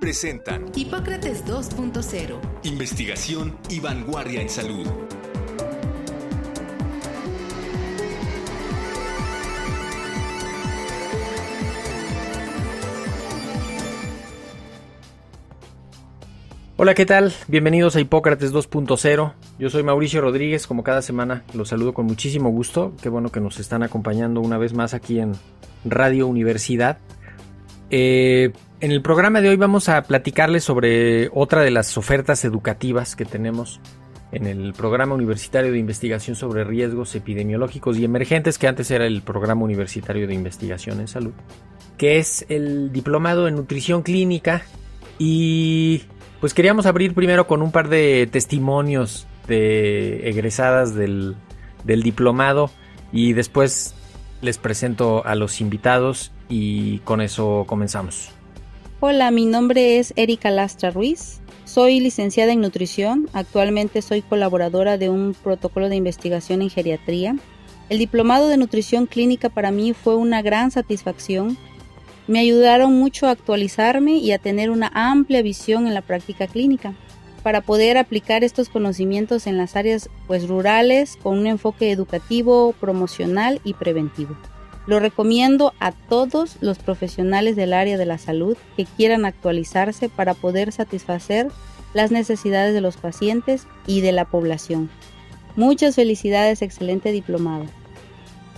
presentan Hipócrates 2.0. Investigación y vanguardia en salud. Hola, ¿qué tal? Bienvenidos a Hipócrates 2.0. Yo soy Mauricio Rodríguez, como cada semana los saludo con muchísimo gusto. Qué bueno que nos están acompañando una vez más aquí en Radio Universidad. Eh, en el programa de hoy vamos a platicarles sobre otra de las ofertas educativas que tenemos en el Programa Universitario de Investigación sobre Riesgos Epidemiológicos y Emergentes, que antes era el Programa Universitario de Investigación en Salud, que es el Diplomado en Nutrición Clínica. Y pues queríamos abrir primero con un par de testimonios de egresadas del, del diplomado y después les presento a los invitados y con eso comenzamos. Hola, mi nombre es Erika Lastra Ruiz. Soy licenciada en nutrición. Actualmente soy colaboradora de un protocolo de investigación en geriatría. El diplomado de nutrición clínica para mí fue una gran satisfacción. Me ayudaron mucho a actualizarme y a tener una amplia visión en la práctica clínica para poder aplicar estos conocimientos en las áreas pues rurales con un enfoque educativo, promocional y preventivo. Lo recomiendo a todos los profesionales del área de la salud que quieran actualizarse para poder satisfacer las necesidades de los pacientes y de la población. Muchas felicidades, excelente diplomado.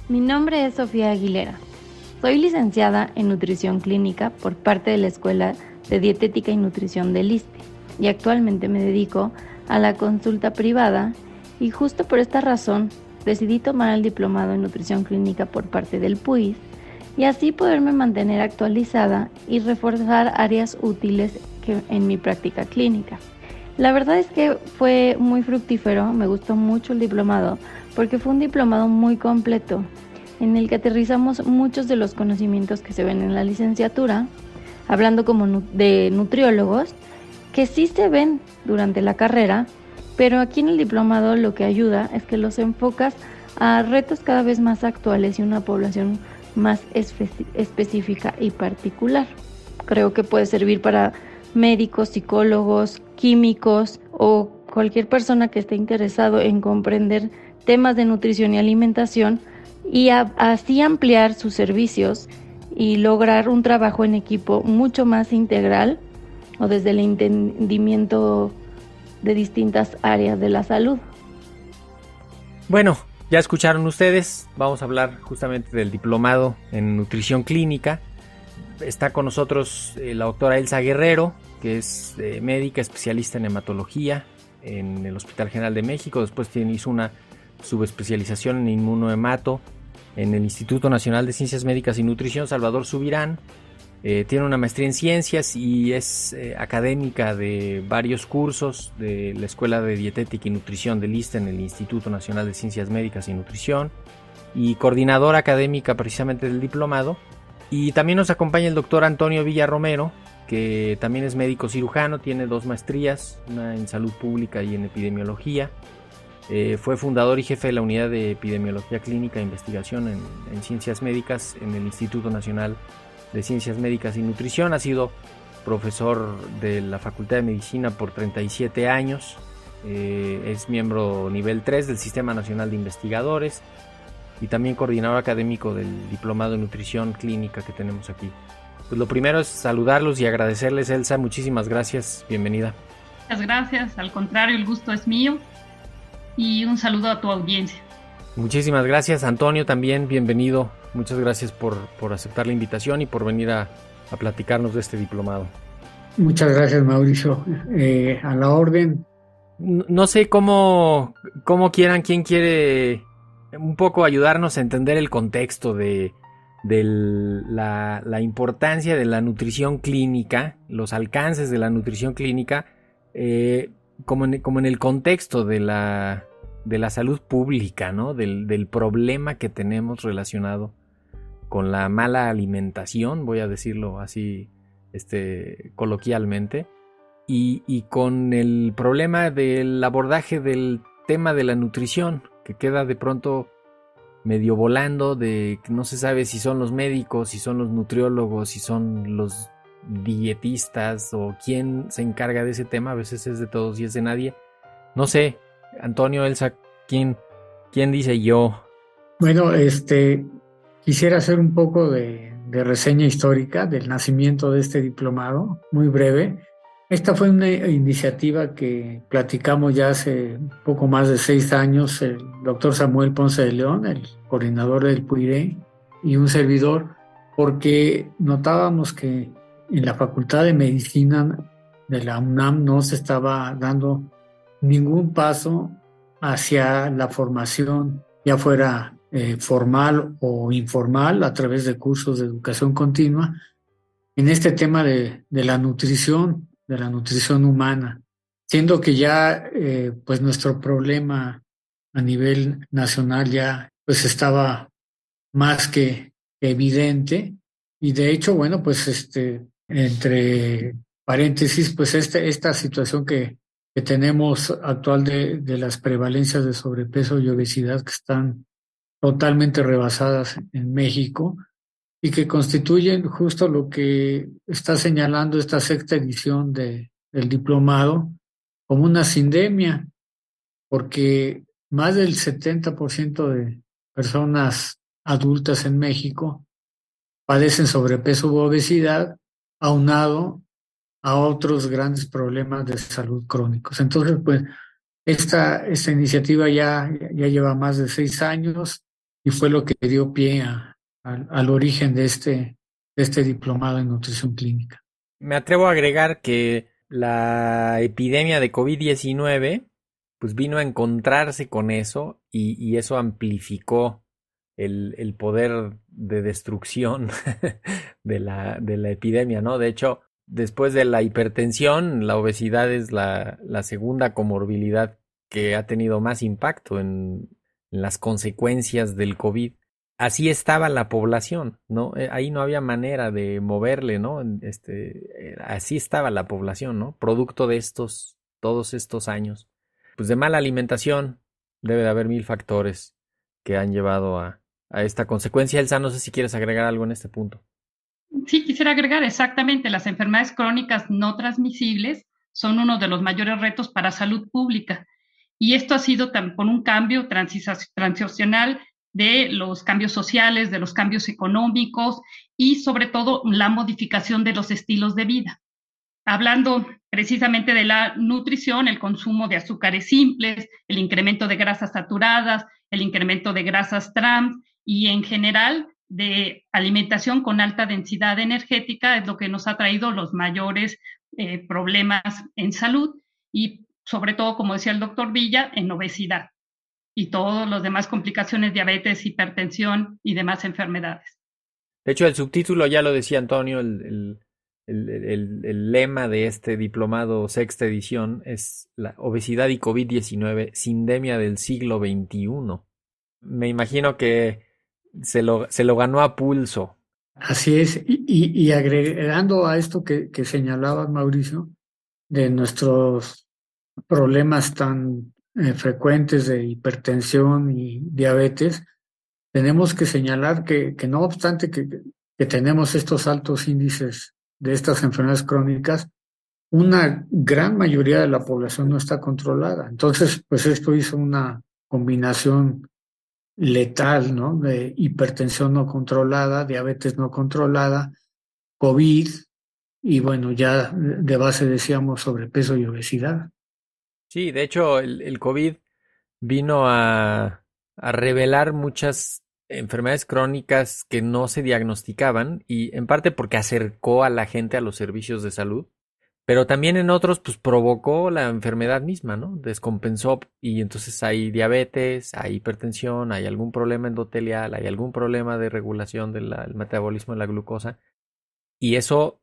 Mi nombre es Sofía Aguilera. Soy licenciada en nutrición clínica por parte de la Escuela de Dietética y Nutrición del ISTE y actualmente me dedico a la consulta privada y justo por esta razón decidí tomar el diplomado en nutrición clínica por parte del PUIS y así poderme mantener actualizada y reforzar áreas útiles en mi práctica clínica. La verdad es que fue muy fructífero, me gustó mucho el diplomado porque fue un diplomado muy completo en el que aterrizamos muchos de los conocimientos que se ven en la licenciatura, hablando como de nutriólogos, que sí se ven durante la carrera, pero aquí en el diplomado lo que ayuda es que los enfocas a retos cada vez más actuales y una población más específica y particular. Creo que puede servir para médicos, psicólogos, químicos o cualquier persona que esté interesado en comprender temas de nutrición y alimentación y así ampliar sus servicios y lograr un trabajo en equipo mucho más integral o desde el entendimiento de distintas áreas de la salud. Bueno, ya escucharon ustedes, vamos a hablar justamente del diplomado en nutrición clínica. Está con nosotros eh, la doctora Elsa Guerrero, que es eh, médica especialista en hematología en el Hospital General de México. Después tiene, hizo una subespecialización en inmunohemato en el Instituto Nacional de Ciencias Médicas y Nutrición Salvador Subirán eh, tiene una maestría en ciencias y es eh, académica de varios cursos de la Escuela de Dietética y Nutrición de Lista en el Instituto Nacional de Ciencias Médicas y Nutrición y coordinadora académica precisamente del diplomado. Y también nos acompaña el doctor Antonio Villarromero, que también es médico cirujano, tiene dos maestrías, una en salud pública y en epidemiología. Eh, fue fundador y jefe de la unidad de epidemiología clínica e investigación en, en ciencias médicas en el Instituto Nacional de Ciencias Médicas y Nutrición, ha sido profesor de la Facultad de Medicina por 37 años, eh, es miembro nivel 3 del Sistema Nacional de Investigadores y también coordinador académico del Diplomado de Nutrición Clínica que tenemos aquí. Pues lo primero es saludarlos y agradecerles, Elsa, muchísimas gracias, bienvenida. Muchas gracias, al contrario, el gusto es mío y un saludo a tu audiencia. Muchísimas gracias, Antonio, también bienvenido. Muchas gracias por, aceptar la invitación y por venir a, platicarnos de este diplomado. Muchas gracias, Mauricio. Eh, a la orden. No, sé cómo, cómo quieran, quién quiere un poco ayudarnos a entender el contexto de, la, importancia de la nutrición clínica, los alcances de la nutrición clínica. Eh, como en, como en el contexto de la, de la salud pública, ¿no? Del, del problema que tenemos relacionado con la mala alimentación, voy a decirlo así este, coloquialmente, y, y, con el problema del abordaje del tema de la nutrición, que queda de pronto medio volando, de que no se sabe si son los médicos, si son los nutriólogos, si son los dietistas o quién se encarga de ese tema, a veces es de todos y es de nadie. No sé, Antonio, Elsa, ¿quién, quién dice yo? Bueno, este, quisiera hacer un poco de, de reseña histórica del nacimiento de este diplomado, muy breve. Esta fue una iniciativa que platicamos ya hace poco más de seis años, el doctor Samuel Ponce de León, el coordinador del PUIRE, y un servidor, porque notábamos que en la Facultad de Medicina de la UNAM no se estaba dando ningún paso hacia la formación, ya fuera eh, formal o informal, a través de cursos de educación continua, en este tema de, de la nutrición, de la nutrición humana, siendo que ya eh, pues nuestro problema a nivel nacional ya pues estaba más que evidente. Y de hecho bueno pues este entre paréntesis pues este, esta situación que, que tenemos actual de, de las prevalencias de sobrepeso y obesidad que están totalmente rebasadas en México y que constituyen justo lo que está señalando esta sexta edición de, del diplomado como una sindemia, porque más del 70% de personas adultas en México padecen sobrepeso u obesidad, aunado a otros grandes problemas de salud crónicos. Entonces, pues, esta, esta iniciativa ya, ya lleva más de seis años y fue lo que dio pie a, al origen de este, este diplomado en nutrición clínica. Me atrevo a agregar que la epidemia de COVID-19 pues vino a encontrarse con eso y, y eso amplificó el, el, poder de destrucción de la, de la epidemia, ¿no? De hecho, después de la hipertensión, la obesidad es la, segunda comorbilidad que ha tenido más impacto en, las consecuencias del COVID así estaba la población, ¿no? Eh, ahí no había manera de moverle, ¿no? Este, así estaba la población, ¿no? Producto de estos, todos estos años. Pues de mala alimentación debe de haber mil factores que han llevado a, a esta consecuencia. Elsa, no sé si quieres agregar algo en este punto. Sí, quisiera agregar exactamente, las enfermedades crónicas no transmisibles son uno de los mayores retos para salud pública. Y esto ha sido por un cambio transicional de los cambios sociales, de los cambios económicos y sobre todo la modificación de los estilos de vida. Hablando precisamente de la nutrición, el consumo de azúcares simples, el incremento de grasas saturadas, el incremento de grasas trans y en general de alimentación con alta densidad energética es lo que nos ha traído los mayores eh, problemas en salud y sobre todo, como decía el doctor Villa, en obesidad y todas las demás complicaciones, diabetes, hipertensión y demás enfermedades. De hecho, el subtítulo ya lo decía Antonio, el, el, el, el lema de este diplomado sexta edición es la obesidad y COVID-19, sindemia del siglo XXI. Me imagino que se lo, se lo ganó a pulso. Así es, y, y agregando a esto que, que señalaba Mauricio, de nuestros problemas tan eh, frecuentes de hipertensión y diabetes, tenemos que señalar que, que no obstante que, que, tenemos estos altos índices de estas enfermedades crónicas, una gran mayoría de la población no está controlada. Entonces, pues esto hizo una combinación letal, ¿no? De hipertensión no controlada, diabetes no controlada, COVID y bueno, ya de base decíamos sobrepeso y obesidad. Sí, de hecho, el, COVID vino a revelar muchas enfermedades crónicas que no se diagnosticaban y en parte porque acercó a la gente a los servicios de salud, pero también en otros pues provocó la enfermedad misma, ¿no? Descompensó y entonces hay diabetes, hay hipertensión, hay algún problema endotelial, hay algún problema de regulación del metabolismo de la glucosa y eso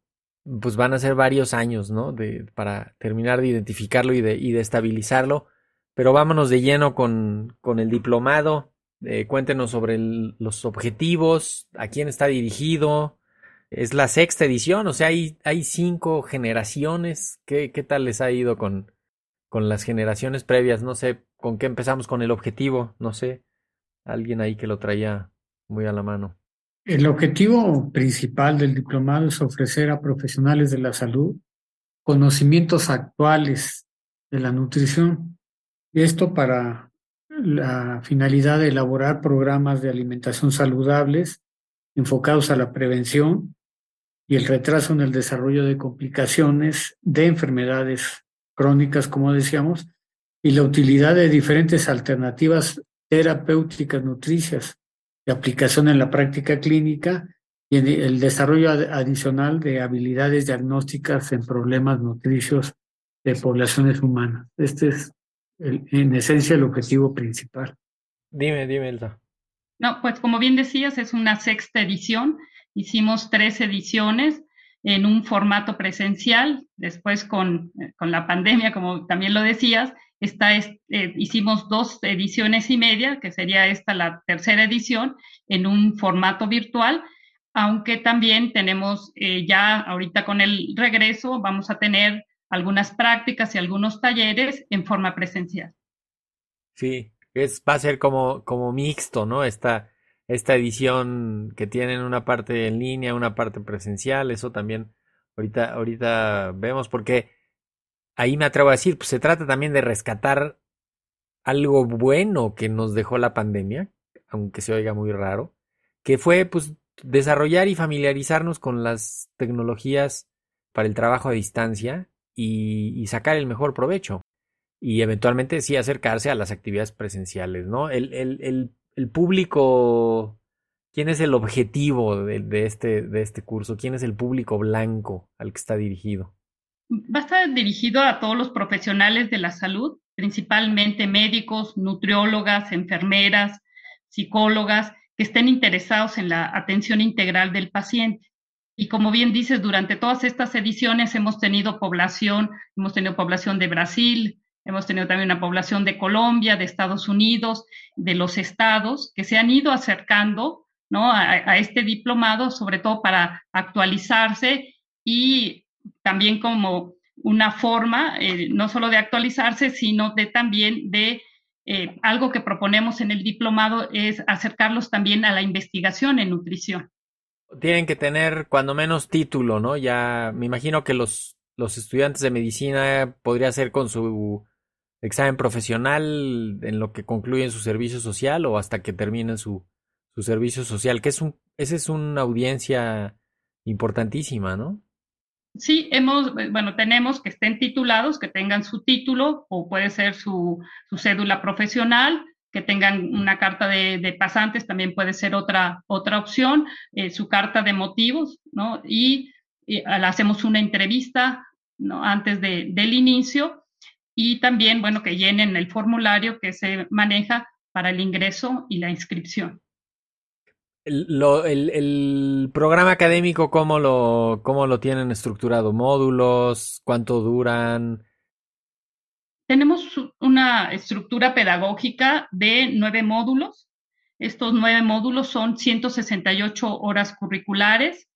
pues van a ser varios años, ¿no? De, para terminar de identificarlo y de, y de estabilizarlo. Pero vámonos de lleno con, con el diplomado. Eh, cuéntenos sobre los objetivos, a quién está dirigido. Es la sexta edición, o sea, hay, hay cinco generaciones. ¿Qué, ¿Qué tal les ha ido con, con las generaciones previas? No sé, ¿con qué empezamos con el objetivo? No sé, alguien ahí que lo traía muy a la mano. El objetivo principal del diplomado es ofrecer a profesionales de la salud conocimientos actuales de la nutrición. Esto para la finalidad de elaborar programas de alimentación saludables enfocados a la prevención y el retraso en el desarrollo de complicaciones de enfermedades crónicas, como decíamos, y la utilidad de diferentes alternativas terapéuticas nutricias de aplicación en la práctica clínica y en el desarrollo adicional de habilidades diagnósticas en problemas nutricios de poblaciones humanas. Este es, en esencia, el objetivo principal. Dime, dime, Elsa. No, pues como bien decías, es una sexta edición. Hicimos tres ediciones en un formato presencial, después con, con la pandemia, como también lo decías, esta eh, hicimos dos ediciones y media, que sería esta la tercera edición, en un formato virtual, aunque también tenemos eh, ya ahorita con el regreso, vamos a tener algunas prácticas y algunos talleres en forma presencial. Sí, es, va a ser como, como mixto, ¿no? Esta, esta edición que tienen una parte en línea, una parte presencial, eso también ahorita, ahorita vemos, porque ahí me atrevo a decir, pues se trata también de rescatar algo bueno que nos dejó la pandemia, aunque se oiga muy raro, que fue pues desarrollar y familiarizarnos con las tecnologías para el trabajo a distancia y, sacar el mejor provecho. Y eventualmente sí acercarse a las actividades presenciales, ¿no? El, el, el, público, ¿quién es el objetivo de, este, de este curso? ¿Quién es el público blanco al que está dirigido? Va a estar dirigido a todos los profesionales de la salud, principalmente médicos, nutriólogas, enfermeras, psicólogas, que estén interesados en la atención integral del paciente. Y como bien dices, durante todas estas ediciones hemos tenido población, hemos tenido población de Brasil, hemos tenido también una población de Colombia, de Estados Unidos, de los estados, que se han ido acercando ¿no? a, este diplomado, sobre todo para actualizarse y también como una forma eh, no solo de actualizarse, sino de también de eh, algo que proponemos en el diplomado es acercarlos también a la investigación en nutrición. Tienen que tener cuando menos título, ¿no? Ya me imagino que los, los estudiantes de medicina podría ser con su examen profesional en lo que concluyen su servicio social o hasta que terminen su, su servicio social, que es un, esa es una audiencia importantísima, ¿no? Sí, hemos, bueno, tenemos que estén titulados, que tengan su título o puede ser su, cédula profesional, que tengan una carta de, pasantes, también puede ser otra, otra opción, eh, su carta de motivos, ¿no? Y, hacemos una entrevista. Antes de, del inicio y también, bueno, que llenen el formulario que se maneja para el ingreso y la inscripción el, programa académico, ¿cómo lo, ¿cómo lo tienen estructurado? ¿Módulos? ¿Cuánto duran? Tenemos una estructura pedagógica de nueve módulos. Estos nueve módulos son 168 horas curriculares.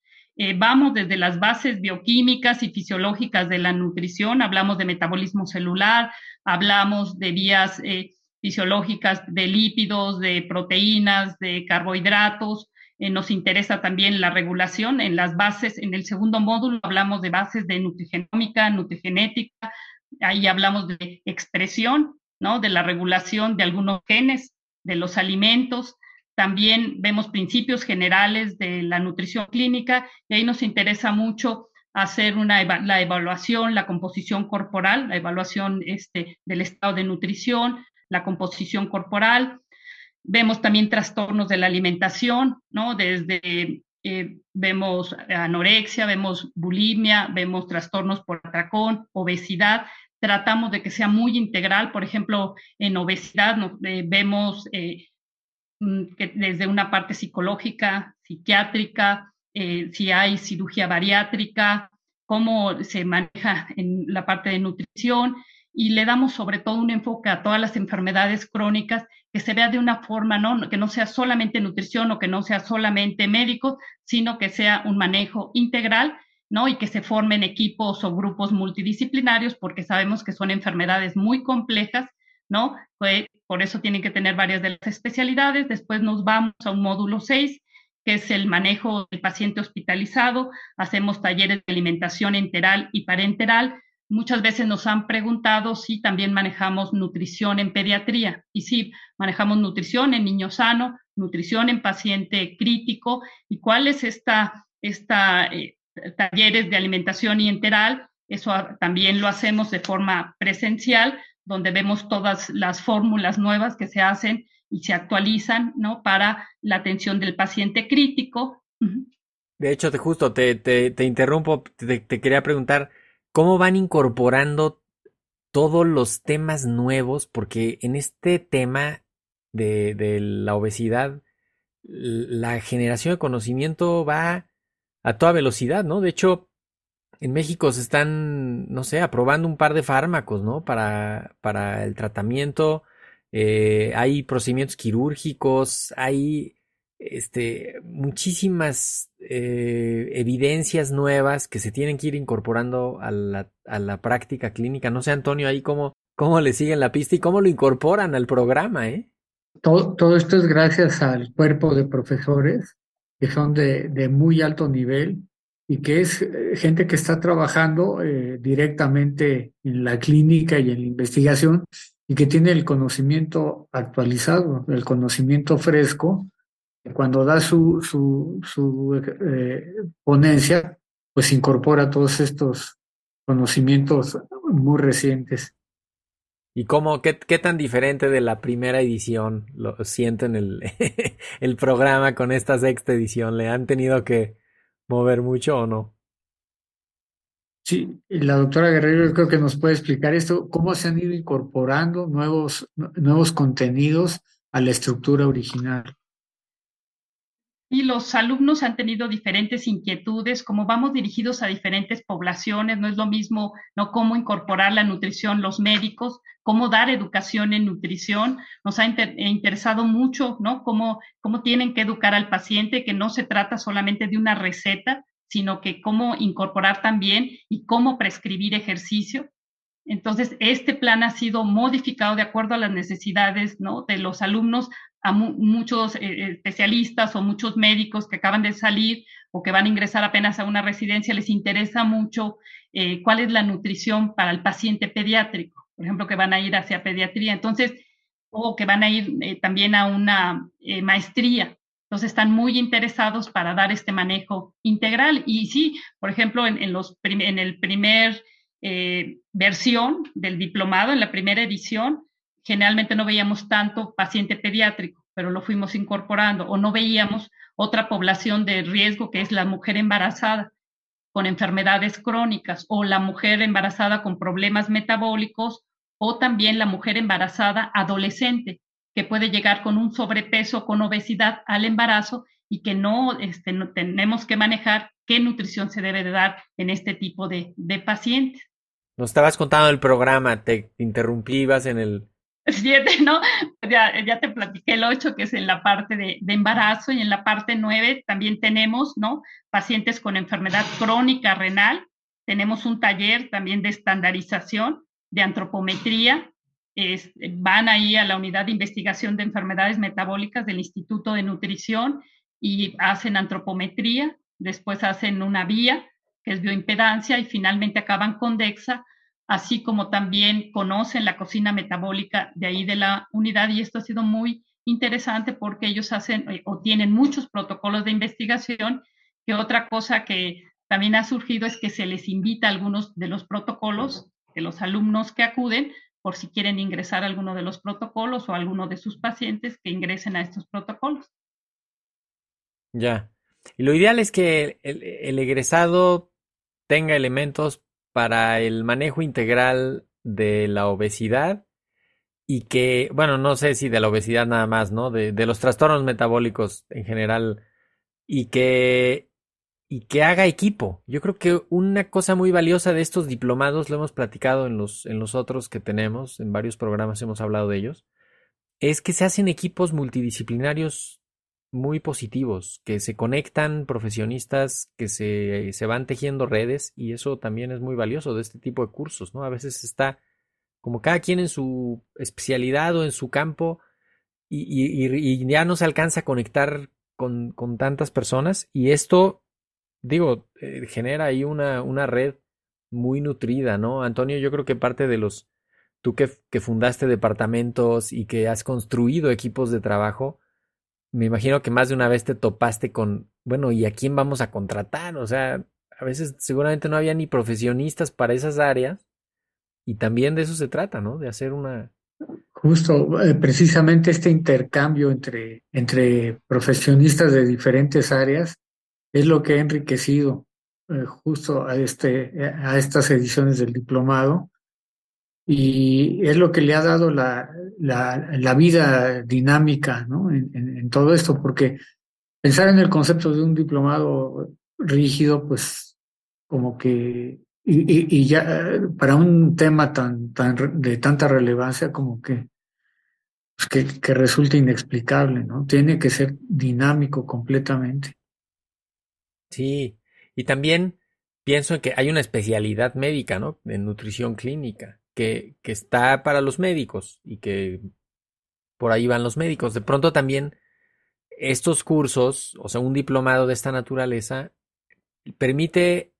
Eh, vamos desde las bases bioquímicas y fisiológicas de la nutrición, hablamos de metabolismo celular, hablamos de vías eh, fisiológicas de lípidos, de proteínas, de carbohidratos. Eh, nos interesa también la regulación en las bases. En el segundo módulo hablamos de bases de nutrigenómica, nutrigenética. Ahí hablamos de expresión, ¿no? De la regulación de algunos genes de los alimentos. También vemos principios generales de la nutrición clínica y ahí nos interesa mucho hacer una la evaluación, la composición corporal, la evaluación este, del estado de nutrición, la composición corporal. Vemos también trastornos de la alimentación, ¿no? Desde eh, vemos anorexia, vemos bulimia, vemos trastornos por atracón, obesidad. Tratamos de que sea muy integral. Por ejemplo, en obesidad eh, vemos eh, que desde una parte psicológica, psiquiátrica, si hay cirugía bariátrica, cómo se maneja en la parte de nutrición y le damos sobre todo un enfoque a todas las enfermedades crónicas que se vea de una forma, ¿no? que no sea solamente nutrición o que no sea solamente médico, sino que sea un manejo integral ¿no? Y que se formen equipos o grupos multidisciplinarios porque sabemos que son enfermedades muy complejas, ¿no? Pues, por eso tienen que tener varias de las especialidades. Después nos vamos a un módulo 6, que es el manejo del paciente hospitalizado. Hacemos talleres de alimentación enteral y parenteral. Muchas veces nos han preguntado si también manejamos nutrición en pediatría. Y sí, manejamos nutrición en niño sano, nutrición en paciente crítico. ¿Y cuál es esta, eh, talleres de alimentación y enteral. Eso también lo hacemos de forma presencial, donde vemos todas las fórmulas nuevas que se hacen y se actualizan, ¿no? Para la atención del paciente crítico. De hecho, te, justo te, te, interrumpo, te, quería preguntar, ¿cómo van incorporando todos los temas nuevos? Porque en este tema de, de la obesidad, la generación de conocimiento va a toda velocidad, ¿no? De hecho, en México se están, no sé, aprobando un par de fármacos, ¿no? Para, para el tratamiento. Eh, hay procedimientos quirúrgicos, hay este, muchísimas eh, evidencias nuevas que se tienen que ir incorporando a la, a la práctica clínica. No sé, Antonio, ahí cómo, cómo le siguen la pista y cómo lo incorporan al programa, ¿eh? Todo, todo esto es gracias al cuerpo de profesores que son de, de muy alto nivel y que es eh, gente que está trabajando eh, directamente en la clínica y en la investigación y que tiene el conocimiento actualizado, el conocimiento fresco. Cuando da su, su, su eh, ponencia, pues incorpora todos estos conocimientos muy recientes. ¿Y cómo, qué, qué, tan diferente de la primera edición lo sienten el, el programa con esta sexta edición? ¿Le han tenido que mover mucho o no? Sí, la doctora Guerrero creo que nos puede explicar esto, cómo se han ido incorporando nuevos, nuevos contenidos a la estructura original. Y los alumnos han tenido diferentes inquietudes, como vamos dirigidos a diferentes poblaciones, no es lo mismo, ¿no? Cómo incorporar la nutrición, los médicos, cómo dar educación en nutrición. Nos ha interesado mucho, ¿no? Cómo, cómo tienen que educar al paciente, que no se trata solamente de una receta, sino que cómo incorporar también y cómo prescribir ejercicio. Entonces, este plan ha sido modificado de acuerdo a las necesidades de los alumnos a muchos eh, especialistas o muchos médicos que acaban de salir o que van a ingresar apenas a una residencia, les interesa mucho eh, cuál es la nutrición para el paciente pediátrico, por ejemplo, que van a ir hacia pediatría, entonces, o que van a ir eh, también a una maestría. Entonces, están muy interesados para dar este manejo integral. Y sí, por ejemplo, en, los en el primer versión del diplomado, en la primera edición, generalmente no veíamos tanto paciente pediátrico, pero lo fuimos incorporando, o no veíamos otra población de riesgo que es la mujer embarazada con enfermedades crónicas o la mujer embarazada con problemas metabólicos o también la mujer embarazada adolescente que puede llegar con un sobrepeso, con obesidad al embarazo y que no, este, no tenemos que manejar qué nutrición se debe de dar en este tipo de, de pacientes. Nos estabas contando el programa, te interrumpí, ibas en el siete, ¿no? Ya, ya, te platiqué el ocho, que es en la parte de, embarazo, y en la parte nueve también tenemos, ¿no? Pacientes con enfermedad crónica renal. Tenemos un taller también de estandarización, de antropometría. Es, van ahí a la unidad de investigación de enfermedades metabólicas del Instituto de Nutrición y hacen antropometría. Después hacen una vía, que es bioimpedancia, y finalmente acaban con DEXA así como también conocen la cocina metabólica de ahí de la unidad y esto ha sido muy interesante porque ellos hacen eh, o tienen muchos protocolos de investigación, que otra cosa que también ha surgido es que se les invita a algunos de los protocolos de los alumnos que acuden por si quieren ingresar a alguno de los protocolos o a alguno de sus pacientes que ingresen a estos protocolos. Ya. Y lo ideal es que el, egresado tenga elementos para el manejo integral de la obesidad y que, bueno, no sé si de la obesidad nada más, ¿no? De, de los trastornos metabólicos en general y que y que haga equipo. Yo creo que una cosa muy valiosa de estos diplomados, lo hemos platicado en los, en los otros que tenemos, en varios programas hemos hablado de ellos, es que se hacen equipos multidisciplinarios muy positivos, que se conectan profesionistas, que se, se van tejiendo redes y eso también es muy valioso de este tipo de cursos, ¿no? A veces está como cada quien en su especialidad o en su campo y, y, ya no se alcanza a conectar con, con tantas personas y esto digo, eh, genera ahí una, una red muy nutrida, ¿no? Antonio, yo creo que parte de los, tú que, que fundaste departamentos y que has construido equipos de trabajo, me imagino que más de una vez te topaste con, bueno, ¿y a quién vamos a contratar? O sea, a veces seguramente no había ni profesionistas para esas áreas y también de eso se trata, ¿no? De hacer una... Justo, eh, precisamente este intercambio entre, entre profesionistas de diferentes áreas es lo que ha enriquecido eh, justo a, este, a estas ediciones del diplomado y es lo que le ha dado la, la, vida dinámica ¿no? en, todo esto, porque pensar en el concepto de un diplomado rígido, pues como que, y, ya para un tema tan, tan de tanta relevancia como que, pues que, que resulta inexplicable, ¿no? Tiene que ser dinámico completamente. Sí, y también pienso en que hay una especialidad médica, ¿no? En nutrición clínica, que, está para los médicos y que por ahí van los médicos. De pronto también estos cursos, o sea, un diplomado de esta naturaleza, permite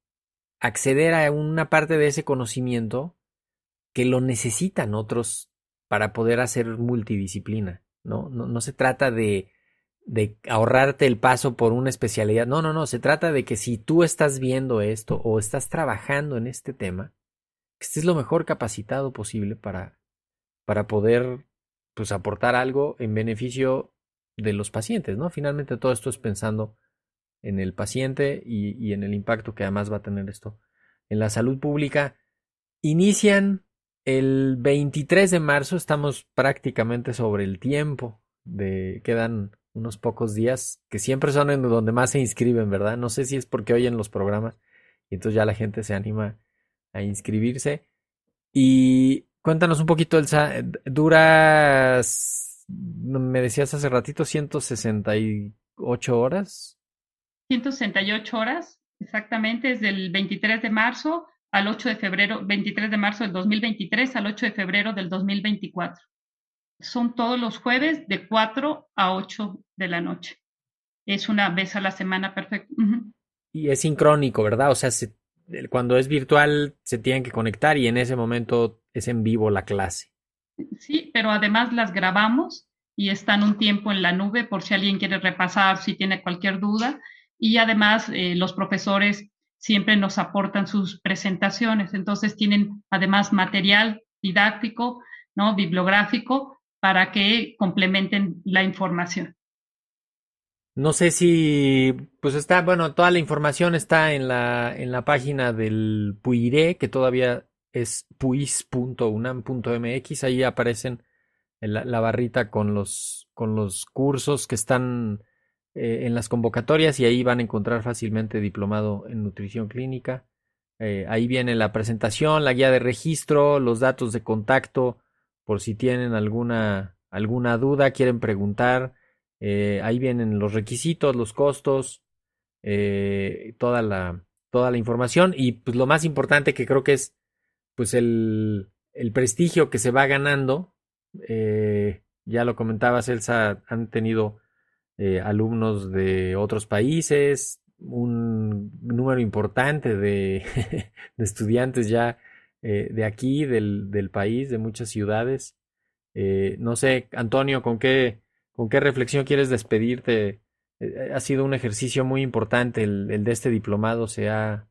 acceder a una parte de ese conocimiento que lo necesitan otros para poder hacer multidisciplina, ¿no? No, no se trata de de ahorrarte el paso por una especialidad. No, no, no, se trata de que si tú estás viendo esto o estás trabajando en este tema, que estés lo mejor capacitado posible para, para poder pues aportar algo en beneficio de los pacientes, ¿no? Finalmente todo esto es pensando en el paciente y, y en el impacto que además va a tener esto en la salud pública. Inician el 23 de marzo, estamos prácticamente sobre el tiempo de quedan unos pocos días, que siempre son en donde más se inscriben, ¿verdad? No sé si es porque oyen los programas y entonces ya la gente se anima a inscribirse. Y cuéntanos un poquito, Elsa, duras, me decías hace ratito, 168 horas. 168 horas, exactamente, es del 23 de marzo al 8 de febrero, 23 de marzo del 2023 al 8 de febrero del 2024 son todos los jueves de 4 a 8 de la noche. Es una vez a la semana perfecto. Y es sincrónico, ¿verdad? O sea, cuando es virtual se tienen que conectar y en ese momento es en vivo la clase. Sí, pero además las grabamos y están un tiempo en la nube por si alguien quiere repasar, si tiene cualquier duda. Y además eh, los profesores siempre nos aportan sus presentaciones, entonces tienen además material didáctico, ¿no? bibliográfico para que complementen la información. No sé si, pues está, bueno, toda la información está en la, en la página del PUIRE, que todavía es puis.unam.mx, ahí aparecen la, la, barrita con los, con los cursos que están eh, en las convocatorias y ahí van a encontrar fácilmente diplomado en nutrición clínica. Eh, ahí viene la presentación, la guía de registro, los datos de contacto, por si tienen alguna, alguna duda, quieren preguntar. Eh, ahí vienen los requisitos, los costos, eh, toda, la, toda la información y pues lo más importante que creo que es pues el, el prestigio que se va ganando. Eh, ya lo comentabas, Elsa, han tenido alumnos de otros países, un número importante de, de estudiantes ya de aquí, del, del, país, de muchas ciudades. No sé, Antonio, ¿con qué, ¿con qué reflexión quieres despedirte? Eh, ha sido un ejercicio muy importante el, el de este diplomado, se ha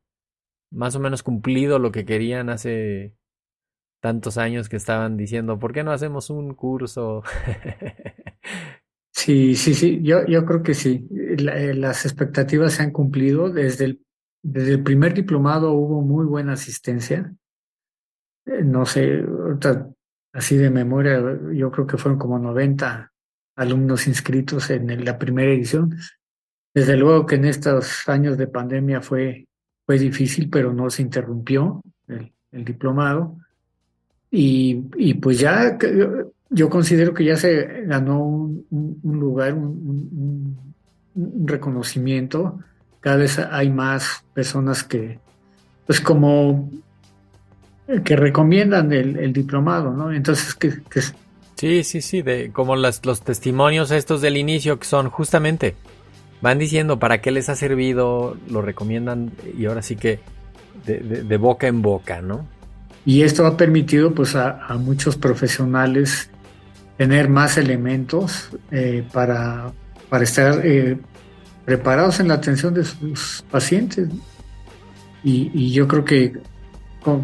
más o menos cumplido lo que querían hace tantos años que estaban diciendo, ¿por qué no hacemos un curso? Sí, sí, sí, yo, yo creo que sí. las expectativas se han cumplido. Desde el, desde el primer diplomado hubo muy buena asistencia. Eh, no sé, así de memoria, yo creo que fueron como 90 alumnos inscritos en la primera edición. Desde luego que en estos años de pandemia fue, fue difícil, pero no se interrumpió el, diplomado. Y, y, pues ya yo considero que ya se ganó un, lugar, un, reconocimiento. Cada vez hay más personas que, pues como que recomiendan el, diplomado, ¿no? Entonces, que, Sí, sí, sí, de, como las, los testimonios estos del inicio que son justamente, van diciendo para qué les ha servido, lo recomiendan y ahora sí que de, boca en boca, ¿no? Y esto ha permitido pues a, muchos profesionales tener más elementos eh, para, para estar eh, preparados en la atención de sus pacientes. Y, yo creo que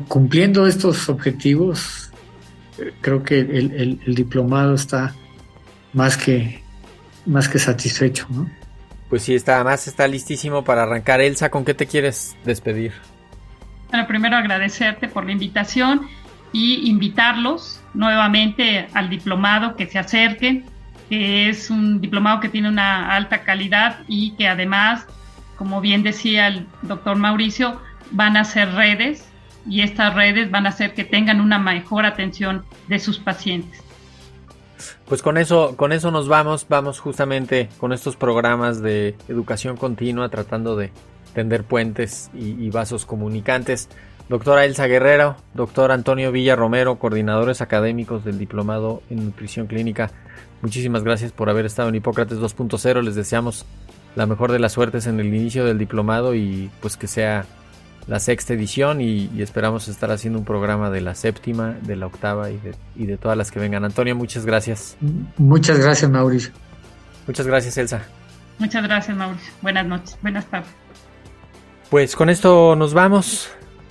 cumpliendo estos objetivos, creo que el, diplomado está más que, más que satisfecho, ¿no? Pues sí, está más está listísimo para arrancar. Elsa, ¿con qué te quieres despedir? Bueno, primero agradecerte por la invitación y invitarlos nuevamente al diplomado que se acerquen, que es un diplomado que tiene una alta calidad y que además, como bien decía el doctor Mauricio, van a ser redes y estas redes van a hacer que tengan una mejor atención de sus pacientes. Pues con eso, con eso nos vamos, vamos justamente con estos programas de educación continua, tratando de tender puentes y, vasos comunicantes. Doctora Elsa Guerrero, doctor Antonio Villa Romero, coordinadores académicos del Diplomado en Nutrición Clínica. Muchísimas gracias por haber estado en Hipócrates 2.0. Les deseamos la mejor de las suertes en el inicio del diplomado y pues que sea la sexta edición y, esperamos estar haciendo un programa de la séptima, de la octava y de, y de todas las que vengan. Antonio, muchas gracias. Muchas gracias, Mauricio. Muchas gracias, Elsa. Muchas gracias, Mauricio. Buenas noches, buenas tardes. Pues con esto nos vamos.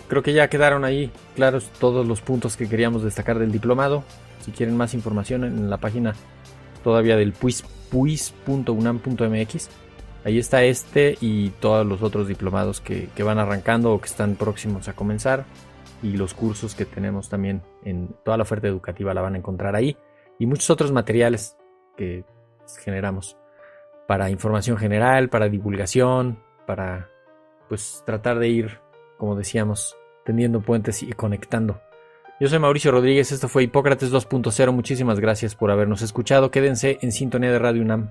Creo que ya quedaron ahí claros todos los puntos que queríamos destacar del diplomado. Si quieren más información en la página todavía del puis, puis.unam.mx Ahí está este y todos los otros diplomados que, van arrancando o que están próximos a comenzar. Y los cursos que tenemos también en toda la oferta educativa la van a encontrar ahí. Y muchos otros materiales que generamos para información general, para divulgación, para pues tratar de ir, como decíamos, tendiendo puentes y conectando. Yo soy Mauricio Rodríguez, esto fue Hipócrates 2.0, muchísimas gracias por habernos escuchado, quédense en sintonía de Radio UNAM